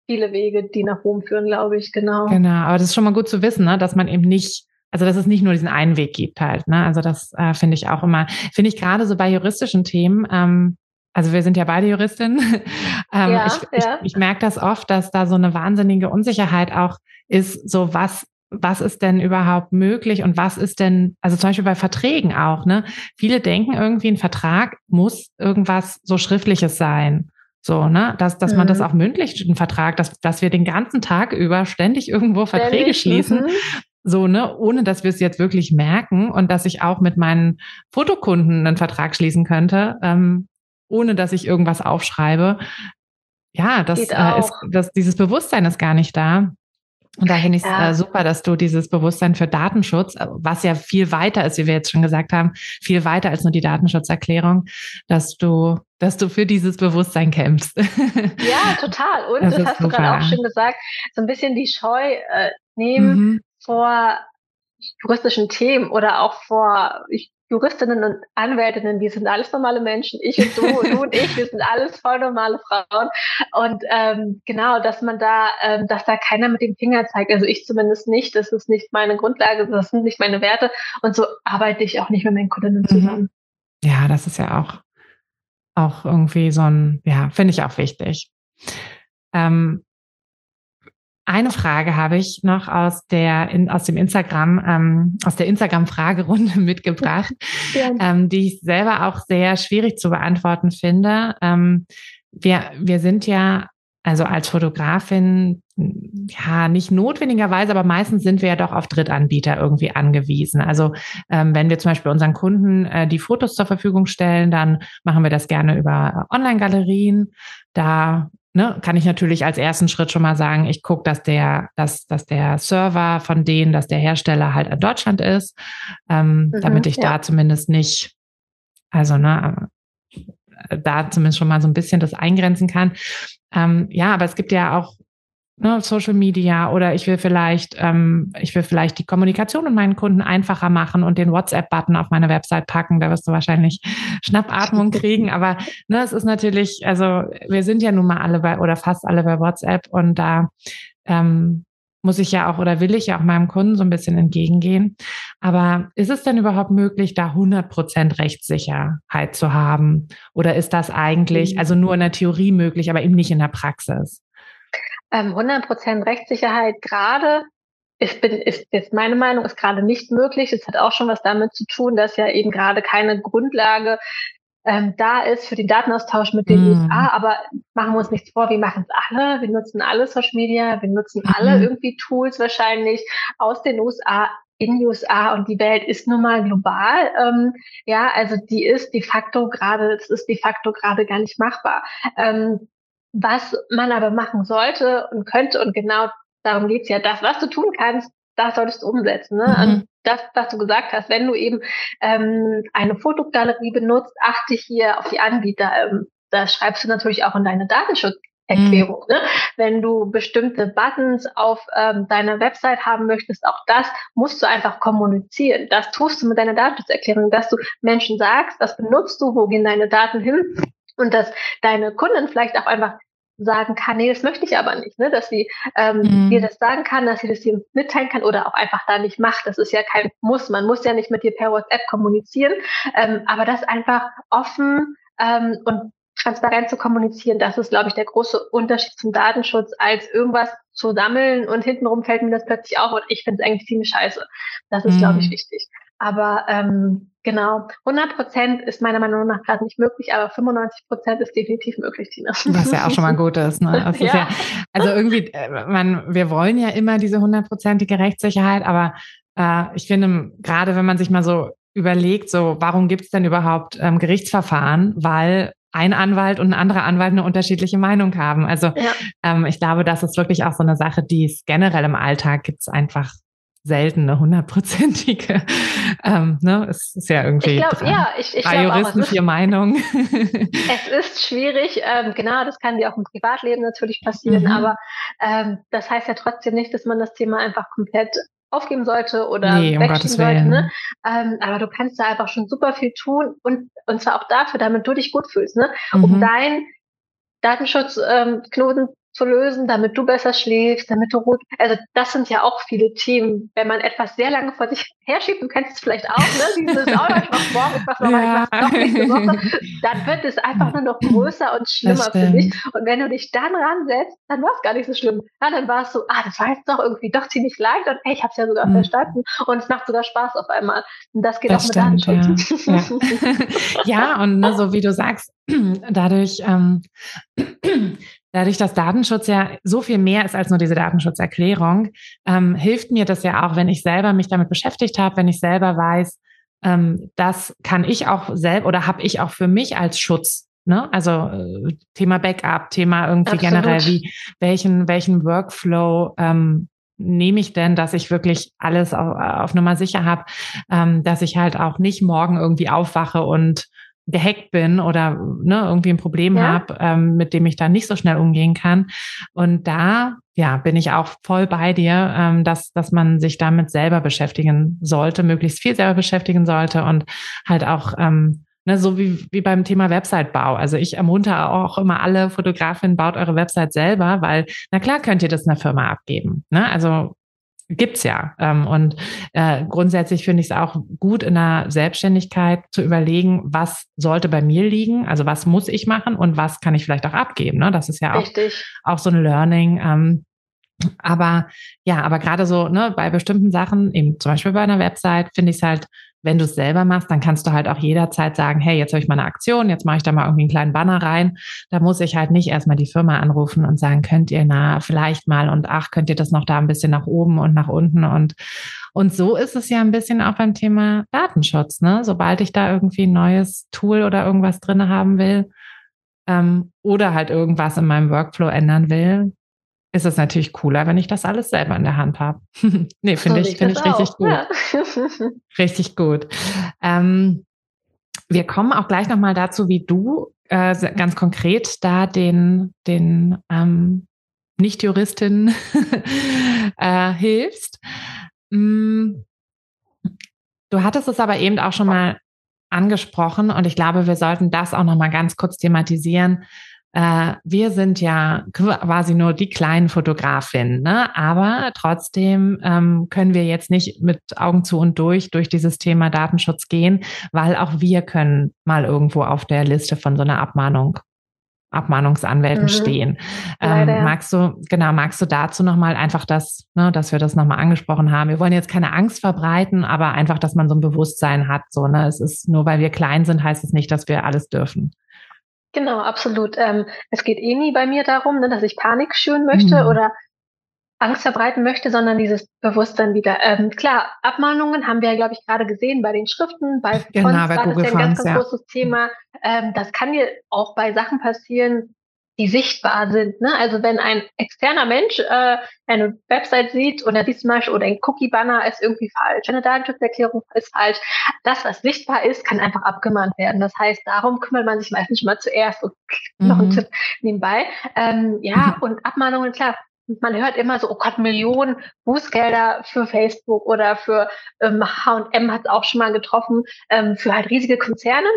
viele Wege, die nach Rom führen, glaube ich, genau. Genau, aber das ist schon mal gut zu wissen, ne, dass man eben nicht also dass es nicht nur diesen einen Weg gibt halt. Ne? Also das äh, finde ich auch immer, finde ich gerade so bei juristischen Themen, ähm, also wir sind ja beide Juristinnen, ähm, ja, ich, ja. ich, ich merke das oft, dass da so eine wahnsinnige Unsicherheit auch ist, so was was ist denn überhaupt möglich und was ist denn, also zum Beispiel bei Verträgen auch, ne? Viele denken irgendwie, ein Vertrag muss irgendwas so Schriftliches sein. So, ne, dass, dass mhm. man das mhm. auch mündlich, ein Vertrag, dass, dass wir den ganzen Tag über ständig irgendwo Verträge schließen. Mhm. So, ne, ohne dass wir es jetzt wirklich merken und dass ich auch mit meinen Fotokunden einen Vertrag schließen könnte, ähm, ohne dass ich irgendwas aufschreibe. Ja, das äh, ist, das, dieses Bewusstsein ist gar nicht da. Und da finde ich es ja. äh, super, dass du dieses Bewusstsein für Datenschutz, äh, was ja viel weiter ist, wie wir jetzt schon gesagt haben, viel weiter als nur die Datenschutzerklärung, dass du, dass du für dieses Bewusstsein kämpfst. Ja, total. Und das, das hast super. du gerade auch schon gesagt, so ein bisschen die Scheu äh, nehmen mhm. vor juristischen Themen oder auch vor Juristinnen und Anwältinnen, die sind alles normale Menschen. Ich und du, du und ich, wir sind alles voll normale Frauen. Und ähm, genau, dass man da, ähm, dass da keiner mit dem Finger zeigt. Also ich zumindest nicht. Das ist nicht meine Grundlage, das sind nicht meine Werte. Und so arbeite ich auch nicht mit meinen Kundinnen mhm. zusammen. Ja, das ist ja auch, auch irgendwie so ein, ja, finde ich auch wichtig. Ähm, eine Frage habe ich noch aus der in, aus dem Instagram ähm, aus der Instagram Fragerunde mitgebracht, ja. ähm, die ich selber auch sehr schwierig zu beantworten finde. Ähm, wir wir sind ja also als Fotografin ja nicht notwendigerweise, aber meistens sind wir ja doch auf Drittanbieter irgendwie angewiesen. Also ähm, wenn wir zum Beispiel unseren Kunden äh, die Fotos zur Verfügung stellen, dann machen wir das gerne über Online-Galerien. Da ne, kann ich natürlich als ersten Schritt schon mal sagen, ich gucke, dass der, dass, dass der Server von denen, dass der Hersteller halt in Deutschland ist, ähm, mhm, damit ich ja. da zumindest nicht, also ne, äh, da zumindest schon mal so ein bisschen das eingrenzen kann. Ähm, ja, aber es gibt ja auch ne, Social Media oder ich will vielleicht, ähm, ich will vielleicht die Kommunikation mit meinen Kunden einfacher machen und den WhatsApp-Button auf meine Website packen. Da wirst du wahrscheinlich Schnappatmung kriegen. Aber ne, es ist natürlich, also wir sind ja nun mal alle bei oder fast alle bei WhatsApp und da ähm, muss ich ja auch oder will ich ja auch meinem Kunden so ein bisschen entgegengehen. Aber ist es denn überhaupt möglich, da 100 Prozent Rechtssicherheit zu haben? Oder ist das eigentlich, mhm. also nur in der Theorie möglich, aber eben nicht in der Praxis? 100% ähm, Rechtssicherheit gerade ist, bin, ist jetzt meine Meinung, ist gerade nicht möglich. Es hat auch schon was damit zu tun, dass ja eben gerade keine Grundlage ähm, da ist für den Datenaustausch mit den mm. USA. Aber machen wir uns nichts vor, wir machen es alle. Wir nutzen alle Social Media, wir nutzen mm. alle irgendwie Tools wahrscheinlich aus den USA in den USA und die Welt ist nun mal global. Ähm, ja, also die ist de facto gerade, es ist de facto gerade gar nicht machbar. Ähm, was man aber machen sollte und könnte, und genau darum geht's ja, das, was du tun kannst, das solltest du umsetzen. Ne? Mhm. Und das, was du gesagt hast, wenn du eben ähm, eine Fotogalerie benutzt, achte hier auf die Anbieter. Ähm, das schreibst du natürlich auch in deine Datenschutzerklärung. Mhm. Ne? Wenn du bestimmte Buttons auf ähm, deiner Website haben möchtest, auch das musst du einfach kommunizieren. Das tust du mit deiner Datenschutzerklärung, dass du Menschen sagst, das benutzt du, wo gehen deine Daten hin und dass deine Kunden vielleicht auch einfach sagen kann, nee, das möchte ich aber nicht, ne? dass sie ähm, mhm. dir das sagen kann, dass sie das dir mitteilen kann oder auch einfach da nicht macht. Das ist ja kein Muss. Man muss ja nicht mit dir per WhatsApp kommunizieren, ähm, aber das einfach offen ähm, und transparent zu kommunizieren, das ist, glaube ich, der große Unterschied zum Datenschutz, als irgendwas zu sammeln und hintenrum fällt mir das plötzlich auf und ich finde es eigentlich ziemlich scheiße. Das ist, mhm. glaube ich, wichtig. Aber ähm, genau, 100 Prozent ist meiner Meinung nach gerade nicht möglich, aber 95 Prozent ist definitiv möglich, Tina. Was ja auch schon mal gut ist. Ne? Das ja. Ist ja, also irgendwie, äh, man, wir wollen ja immer diese hundertprozentige Rechtssicherheit, aber äh, ich finde, gerade wenn man sich mal so überlegt, so warum gibt es denn überhaupt ähm, Gerichtsverfahren? Weil ein Anwalt und ein anderer Anwalt eine unterschiedliche Meinung haben. Also ja. ähm, ich glaube, das ist wirklich auch so eine Sache, die es generell im Alltag gibt es einfach selten eine hundertprozentige. Ähm, ne? Es ist ja irgendwie ich glaub, drei, ja, ich, ich drei Juristen, auch, vier Meinungen. es ist schwierig. Ähm, genau, das kann dir auch im Privatleben natürlich passieren, mhm. aber ähm, das heißt ja trotzdem nicht, dass man das Thema einfach komplett aufgeben sollte oder nee, um sollte. Ne? Ähm, aber du kannst da einfach schon super viel tun und, und zwar auch dafür, damit du dich gut fühlst, ne? um mhm. dein Datenschutzknoten ähm, zu lösen, damit du besser schläfst, damit du ruhig. Also das sind ja auch viele Themen. Wenn man etwas sehr lange vor sich herschiebt, du kennst es vielleicht auch, ne? Dieses, oh, ich mach morgen, ich mach noch ja. ich mach noch nächste Woche, dann wird es einfach nur noch größer und schlimmer für dich. Und wenn du dich dann ransetzt, dann war es gar nicht so schlimm. Ja, dann war es so, ah, das war jetzt doch irgendwie doch ziemlich leicht und hey, ich habe es ja sogar mhm. verstanden und es macht sogar Spaß auf einmal. Und das geht das auch mit stimmt. Ja, ja. ja und ne, so wie du sagst, dadurch ähm, Dadurch, dass Datenschutz ja so viel mehr ist als nur diese Datenschutzerklärung, ähm, hilft mir das ja auch, wenn ich selber mich damit beschäftigt habe, wenn ich selber weiß, ähm, das kann ich auch selber oder habe ich auch für mich als Schutz. Ne? Also äh, Thema Backup, Thema irgendwie Absolut. generell, wie welchen welchen Workflow ähm, nehme ich denn, dass ich wirklich alles auf, auf Nummer sicher habe, ähm, dass ich halt auch nicht morgen irgendwie aufwache und gehackt bin oder ne, irgendwie ein Problem ja. habe, ähm, mit dem ich dann nicht so schnell umgehen kann. Und da ja, bin ich auch voll bei dir, ähm, dass, dass man sich damit selber beschäftigen sollte, möglichst viel selber beschäftigen sollte und halt auch ähm, Ne, so wie, wie beim Thema Website-Bau. Also ich ermuntere auch immer alle Fotografinnen, baut eure Website selber, weil, na klar, könnt ihr das einer Firma abgeben. Ne? Also gibt's ja. Ähm, und äh, grundsätzlich finde ich es auch gut in der Selbstständigkeit zu überlegen, was sollte bei mir liegen, also was muss ich machen und was kann ich vielleicht auch abgeben. Ne? Das ist ja auch, auch so ein Learning. Ähm, aber ja, aber gerade so ne, bei bestimmten Sachen, eben zum Beispiel bei einer Website, finde ich es halt wenn du es selber machst, dann kannst du halt auch jederzeit sagen, hey, jetzt habe ich mal eine Aktion, jetzt mache ich da mal irgendwie einen kleinen Banner rein. Da muss ich halt nicht erstmal die Firma anrufen und sagen, könnt ihr na vielleicht mal und ach, könnt ihr das noch da ein bisschen nach oben und nach unten und und so ist es ja ein bisschen auch beim Thema Datenschutz. Ne? Sobald ich da irgendwie ein neues Tool oder irgendwas drin haben will ähm, oder halt irgendwas in meinem Workflow ändern will, ist es natürlich cooler, wenn ich das alles selber in der Hand habe. nee, finde ich, finde ich richtig gut. Ja. richtig gut. Ähm, wir kommen auch gleich nochmal dazu, wie du äh, ganz konkret da den, den ähm, Nicht-Juristin äh, hilfst. Mm, du hattest es aber eben auch schon mal angesprochen und ich glaube, wir sollten das auch nochmal ganz kurz thematisieren äh, wir sind ja quasi nur die kleinen Fotografinnen, ne? aber trotzdem ähm, können wir jetzt nicht mit Augen zu und durch durch dieses Thema Datenschutz gehen, weil auch wir können mal irgendwo auf der Liste von so einer Abmahnung Abmahnungsanwälten mhm. stehen. Ähm, magst du, genau, magst du dazu nochmal einfach das, ne, dass wir das nochmal angesprochen haben? Wir wollen jetzt keine Angst verbreiten, aber einfach, dass man so ein Bewusstsein hat. So, ne, es ist nur weil wir klein sind, heißt es nicht, dass wir alles dürfen. Genau, absolut. Ähm, es geht eh nie bei mir darum, ne, dass ich Panik schüren möchte mhm. oder Angst verbreiten möchte, sondern dieses Bewusstsein wieder. Ähm, klar, Abmahnungen haben wir ja, glaube ich, gerade gesehen bei den Schriften, bei genau, Fonts bei war Google das ja ein ganz, ganz ja. großes Thema. Ähm, das kann dir auch bei Sachen passieren, die sichtbar sind. Ne? Also wenn ein externer Mensch äh, eine Website sieht und er sieht zum Beispiel, oder ein Cookie-Banner ist irgendwie falsch, eine Datenschutzerklärung ist falsch, das, was sichtbar ist, kann einfach abgemahnt werden. Das heißt, darum kümmert man sich meistens mal zuerst. Und mhm. noch ein Tipp nebenbei. Ähm, ja, mhm. und Abmahnungen, klar, man hört immer so, oh Gott, Millionen Bußgelder für Facebook oder für ähm, H&M hat es auch schon mal getroffen, ähm, für halt riesige Konzerne.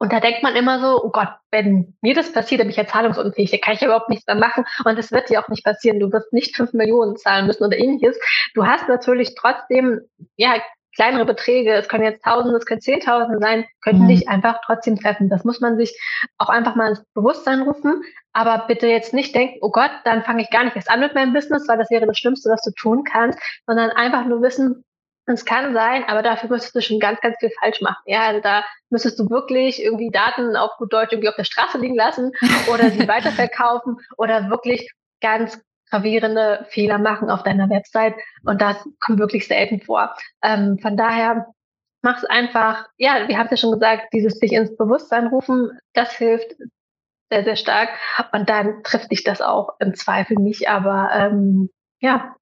Und da denkt man immer so, oh Gott, wenn mir das passiert, dann bin ich ja zahlungsunfähig, da kann ich ja überhaupt nichts mehr machen. Und das wird dir auch nicht passieren. Du wirst nicht fünf Millionen zahlen müssen oder ähnliches. Du hast natürlich trotzdem, ja, kleinere Beträge, es können jetzt Tausende, es können Zehntausende sein, könnten mhm. dich einfach trotzdem treffen. Das muss man sich auch einfach mal ins Bewusstsein rufen. Aber bitte jetzt nicht denken, oh Gott, dann fange ich gar nicht erst an mit meinem Business, weil das wäre das Schlimmste, was du tun kannst, sondern einfach nur wissen, es kann sein, aber dafür müsstest du schon ganz, ganz viel falsch machen. Ja, also da müsstest du wirklich irgendwie Daten auf gut Deutsch irgendwie auf der Straße liegen lassen oder sie weiterverkaufen oder wirklich ganz gravierende Fehler machen auf deiner Website. Und das kommt wirklich selten vor. Ähm, von daher mach es einfach, ja, wir haben es ja schon gesagt, dieses sich ins Bewusstsein rufen, das hilft sehr, sehr stark. Und dann trifft dich das auch im Zweifel nicht. Aber ähm, ja,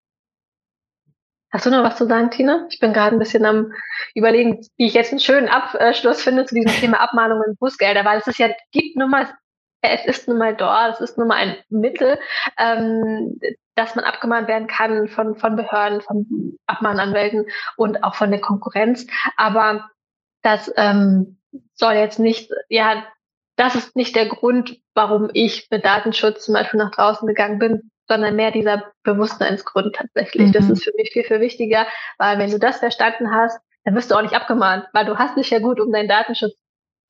Hast du noch was zu sagen, Tina? Ich bin gerade ein bisschen am überlegen, wie ich jetzt einen schönen Abschluss finde zu diesem Thema Abmahnungen und Bußgelder, weil es ist ja, gibt nun mal, es ist nun mal dort, es ist nun mal ein Mittel, ähm, dass man abgemahnt werden kann von, von Behörden, von Abmahnanwälten und auch von der Konkurrenz. Aber das ähm, soll jetzt nicht, ja, das ist nicht der Grund, warum ich mit Datenschutz zum Beispiel nach draußen gegangen bin, sondern mehr dieser Bewusstseinsgrund tatsächlich. Mhm. Das ist für mich viel, viel wichtiger, weil wenn du das verstanden hast, dann wirst du auch nicht abgemahnt, weil du hast dich ja gut um deinen Datenschutz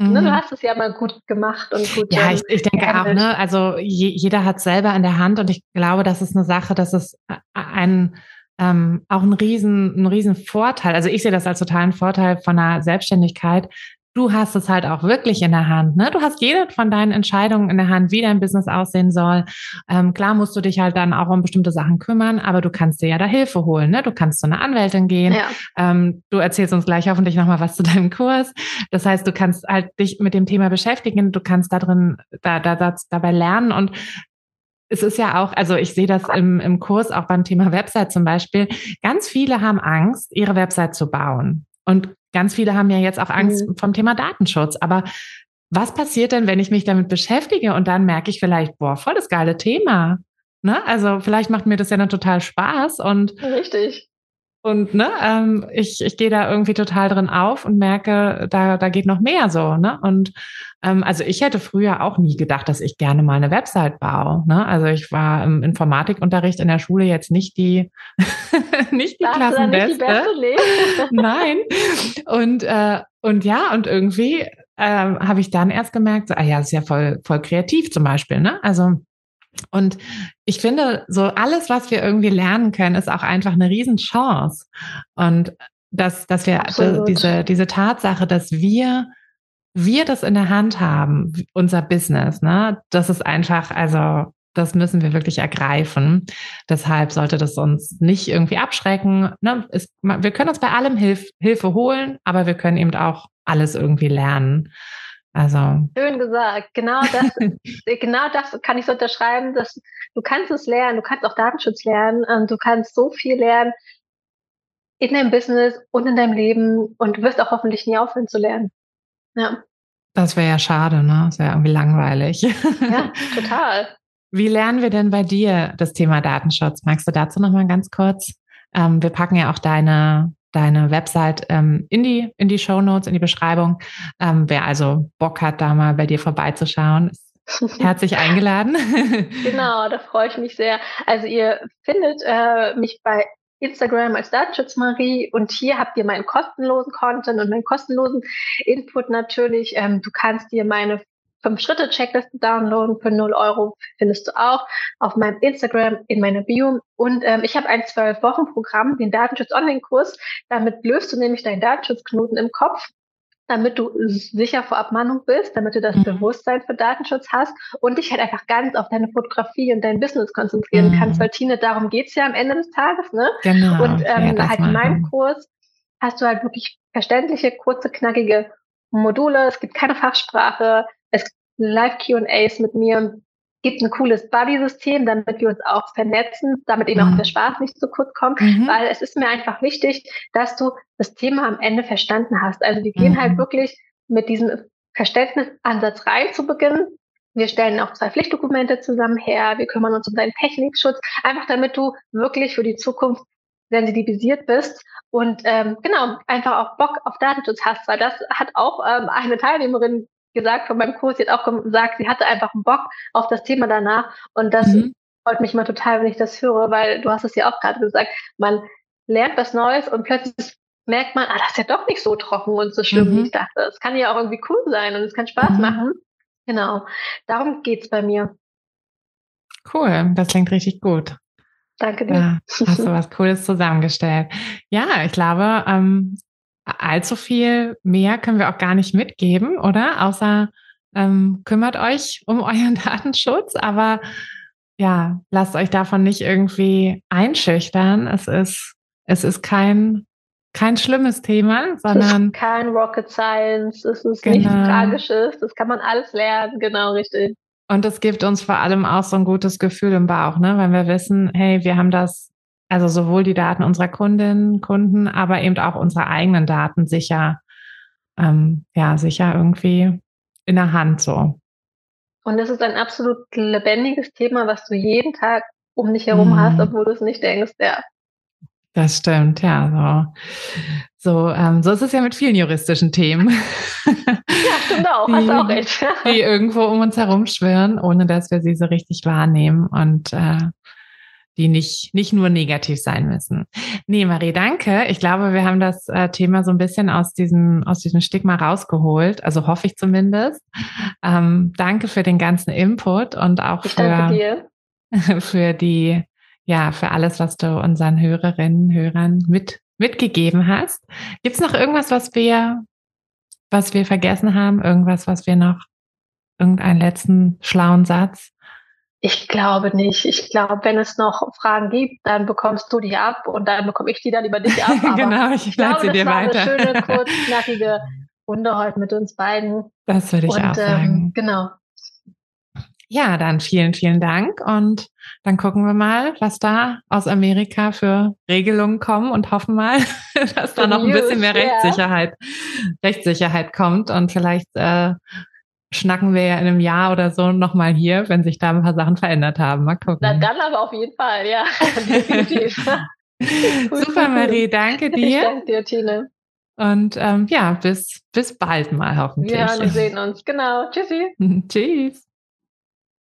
Mhm. Du hast es ja mal gut gemacht und gut. Ja, ich, ich denke auch, ne? Also je, jeder hat selber in der Hand und ich glaube, das ist eine Sache, das ist ein ähm, auch ein riesen, ein riesen Vorteil. Also ich sehe das als totalen Vorteil von einer Selbstständigkeit, du hast es halt auch wirklich in der Hand. Ne? Du hast jede von deinen Entscheidungen in der Hand, wie dein Business aussehen soll. Ähm, klar musst du dich halt dann auch um bestimmte Sachen kümmern, aber du kannst dir ja da Hilfe holen. Ne? Du kannst zu einer Anwältin gehen. Ja. Ähm, du erzählst uns gleich hoffentlich nochmal was zu deinem Kurs. Das heißt, du kannst halt dich mit dem Thema beschäftigen. Du kannst da drin, da, da, da dabei lernen und es ist ja auch, also ich sehe das im, im Kurs auch beim Thema Website zum Beispiel. Ganz viele haben Angst, ihre Website zu bauen. Und Ganz viele haben ja jetzt auch Angst mhm. vom Thema Datenschutz. Aber was passiert denn, wenn ich mich damit beschäftige und dann merke ich vielleicht, boah, voll das geile Thema. Ne? Also vielleicht macht mir das ja dann total Spaß und richtig. Und ne, ähm, ich, ich gehe da irgendwie total drin auf und merke, da, da geht noch mehr so. Ne? Und ähm, also ich hätte früher auch nie gedacht, dass ich gerne mal eine Website baue. Ne? Also ich war im Informatikunterricht in der Schule jetzt nicht die, nicht die Klassenbeste. Nicht die Nein. Und, äh, und ja, und irgendwie ähm, habe ich dann erst gemerkt, so, ah ja, ist ja voll, voll kreativ zum Beispiel. Ne? Also und ich finde, so alles, was wir irgendwie lernen können, ist auch einfach eine Riesenchance. Und dass, dass wir Absolut. diese, diese Tatsache, dass wir, wir das in der Hand haben, unser Business, ne, das ist einfach, also, das müssen wir wirklich ergreifen. Deshalb sollte das uns nicht irgendwie abschrecken. Ne? Es, wir können uns bei allem Hilf, Hilfe holen, aber wir können eben auch alles irgendwie lernen. Also. Schön gesagt. Genau das, genau das kann ich so unterschreiben, dass du kannst es lernen, du kannst auch Datenschutz lernen, du kannst so viel lernen in deinem Business und in deinem Leben und du wirst auch hoffentlich nie aufhören zu lernen. Ja. Das wäre ja schade, ne? Das wäre irgendwie langweilig. Ja, total. Wie lernen wir denn bei dir das Thema Datenschutz? Magst du dazu noch mal ganz kurz? Ähm, wir packen ja auch deine deine Website ähm, in die, in die Show Notes, in die Beschreibung. Ähm, wer also Bock hat, da mal bei dir vorbeizuschauen, ist herzlich eingeladen. genau, da freue ich mich sehr. Also ihr findet äh, mich bei Instagram als Datenschutzmarie und hier habt ihr meinen kostenlosen Content und meinen kostenlosen Input natürlich. Ähm, du kannst dir meine Fünf-Schritte-Checkliste downloaden für 0 Euro findest du auch auf meinem Instagram in meiner Bio. Und ähm, ich habe ein Zwölf-Wochen-Programm, den Datenschutz-Online-Kurs. Damit löst du nämlich deinen Datenschutzknoten im Kopf damit du sicher vor Abmahnung bist, damit du das mhm. Bewusstsein für Datenschutz hast und dich halt einfach ganz auf deine Fotografie und dein Business konzentrieren mhm. kannst. Weil Tine, darum geht's ja am Ende des Tages. Ne? Genau, und ähm, ja, halt in meinem Kurs hast du halt wirklich verständliche, kurze, knackige Module. Es gibt keine Fachsprache. Es gibt Live-QAs mit mir, gibt ein cooles Buddy-System, damit wir uns auch vernetzen, damit eben mhm. auch der Spaß nicht zu kurz kommt, mhm. weil es ist mir einfach wichtig, dass du das Thema am Ende verstanden hast. Also wir gehen halt mhm. halt wirklich mit diesem Verständnisansatz rein zu Beginn. Wir stellen auch zwei Pflichtdokumente zusammen her. Wir kümmern uns um deinen Technikschutz, einfach damit du wirklich für die Zukunft sensibilisiert bist und ähm, genau einfach auch Bock auf Datenschutz hast, weil das hat auch ähm, eine Teilnehmerin gesagt von meinem Kurs, sie hat auch gesagt, sie hatte einfach einen Bock auf das Thema danach und das mhm. freut mich mal total, wenn ich das höre, weil du hast es ja auch gerade gesagt, man lernt was Neues und plötzlich merkt man, ah, das ist ja doch nicht so trocken und so schlimm, mhm. wie ich dachte. Es kann ja auch irgendwie cool sein und es kann Spaß mhm. machen. Genau, darum geht's bei mir. Cool, das klingt richtig gut. Danke dir. Ja, hast du was Cooles zusammengestellt. Ja, ich glaube, ähm, allzu viel mehr können wir auch gar nicht mitgeben, oder? Außer ähm, kümmert euch um euren Datenschutz, aber ja, lasst euch davon nicht irgendwie einschüchtern. Es ist, es ist kein, kein schlimmes Thema, sondern. Es ist kein Rocket Science, es ist genau. nichts Tragisches, das kann man alles lernen, genau richtig. Und es gibt uns vor allem auch so ein gutes Gefühl im Bauch, ne? Wenn wir wissen, hey, wir haben das also sowohl die Daten unserer Kundinnen, Kunden, aber eben auch unsere eigenen Daten sicher, ähm, ja, sicher irgendwie in der Hand so. Und es ist ein absolut lebendiges Thema, was du jeden Tag um dich herum mm. hast, obwohl du es nicht denkst, ja. Das stimmt, ja. So, so, ähm, so ist es ja mit vielen juristischen Themen. Ja, stimmt auch, die, hast auch recht. die irgendwo um uns herum schwirren, ohne dass wir sie so richtig wahrnehmen. Und äh, die nicht, nicht nur negativ sein müssen. Nee, Marie, danke. Ich glaube, wir haben das äh, Thema so ein bisschen aus diesem, aus diesem Stigma rausgeholt. Also hoffe ich zumindest. Ähm, danke für den ganzen Input und auch für, für die, ja, für alles, was du unseren Hörerinnen, Hörern mit, mitgegeben hast. Gibt's noch irgendwas, was wir, was wir vergessen haben? Irgendwas, was wir noch, irgendeinen letzten schlauen Satz? Ich glaube nicht. Ich glaube, wenn es noch Fragen gibt, dann bekommst du die ab und dann bekomme ich die dann über dich ab. Genau, ich, ich glaube, sie dir das weiter. war eine schöne, kurz, knackige Runde heute mit uns beiden. Das würde ich und, auch sagen. Ähm, genau. Ja, dann vielen, vielen Dank und dann gucken wir mal, was da aus Amerika für Regelungen kommen und hoffen mal, dass da noch ein bisschen mehr Rechtssicherheit, Rechtssicherheit kommt und vielleicht äh, schnacken wir ja in einem Jahr oder so nochmal hier, wenn sich da ein paar Sachen verändert haben. Mal gucken. Na, dann aber auf jeden Fall, ja. Super, Marie, danke dir. Ich danke dir, Tine. Und ähm, ja, bis, bis bald mal hoffentlich. Ja, wir sehen uns. Genau. Tschüssi. Tschüss.